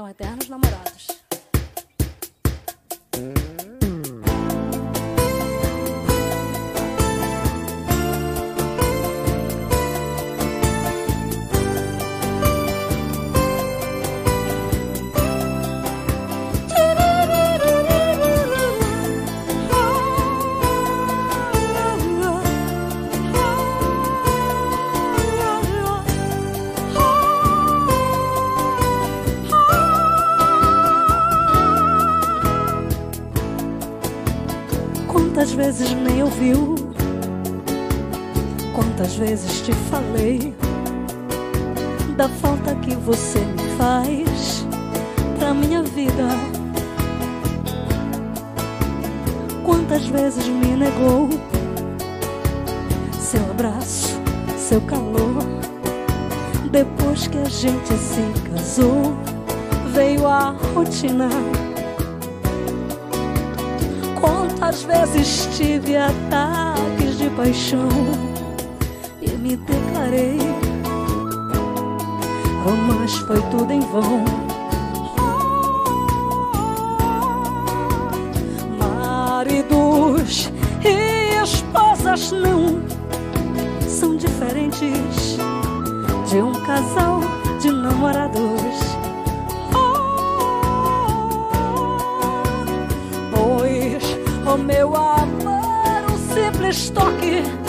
são eternos namorados. Vezes nem ouviu? Quantas vezes te falei da falta que você me faz pra minha vida? Quantas vezes me negou seu abraço, seu calor? Depois que a gente se casou, veio a rotina. Quantas vezes tive ataques de paixão e me declarei, oh, mas foi tudo em vão. Maridos e esposas não são diferentes de um casal de namorados. Um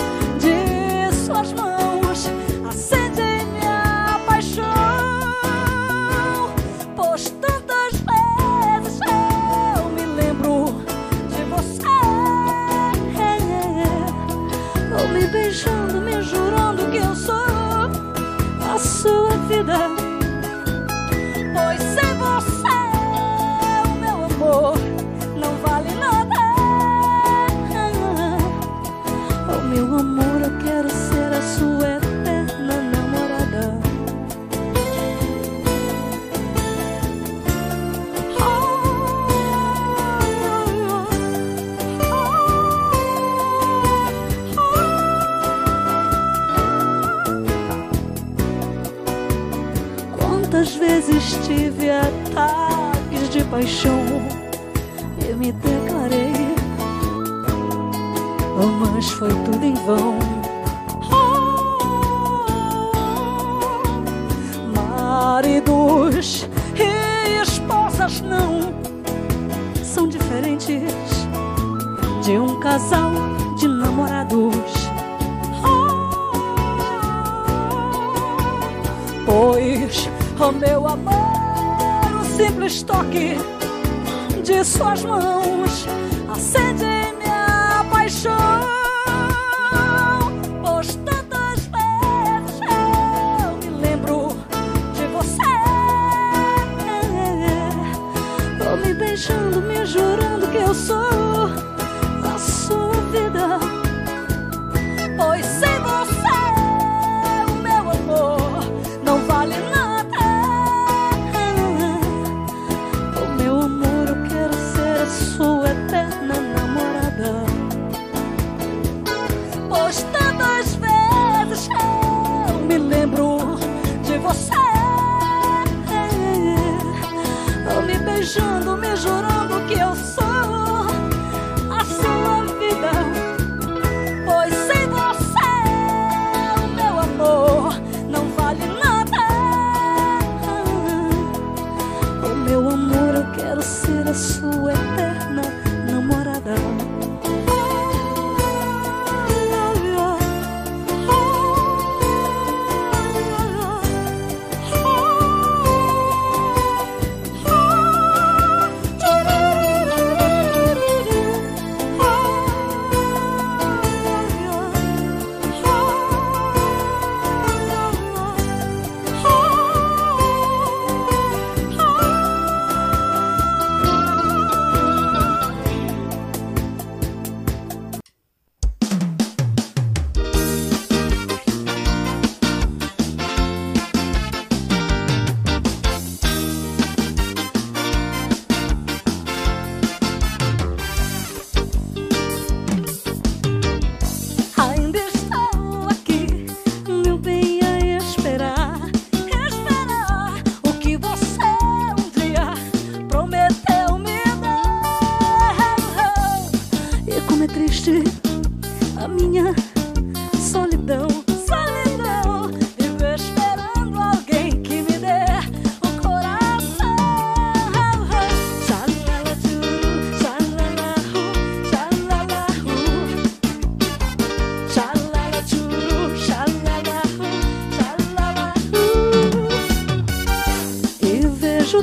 vezes tive ataques de paixão e me declarei, oh, mas foi tudo em vão. Maridos e esposas não são diferentes de um casal Pois o meu amor, o simples toque de suas mãos acende minha paixão. Pois tantas vezes eu me lembro de você, Tô me beijando, me jurando que eu sou Eu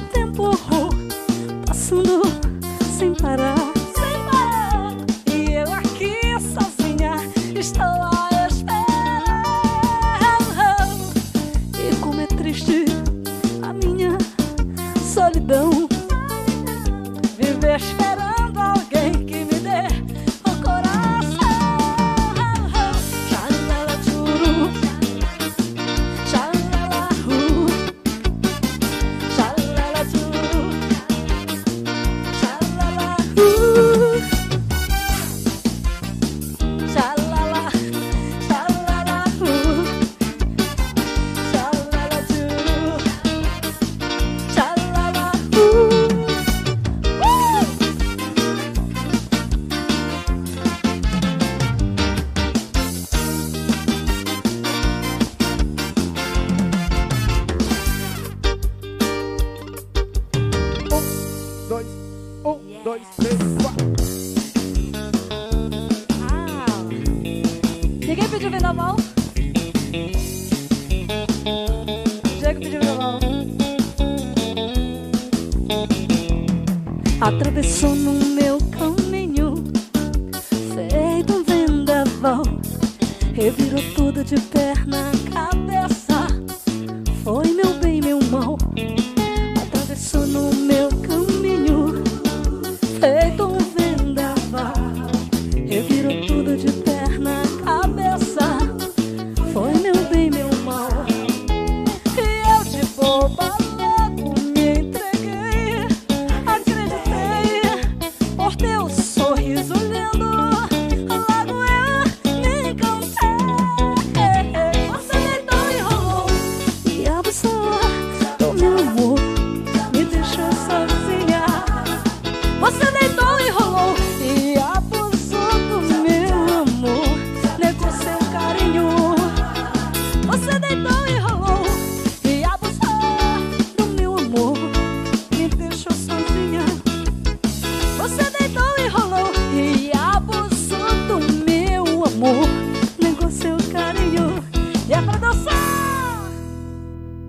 tempo passando sem parar. Sem parar. atravessou no meu caminho, feito um vendaval, revirou tudo de perna cabeça. Foi meu bem, meu mal, atravessou no meu caminho, feito um vendaval, revirou tudo de perna cabeça. Foi meu bem, meu mal, e eu de boba.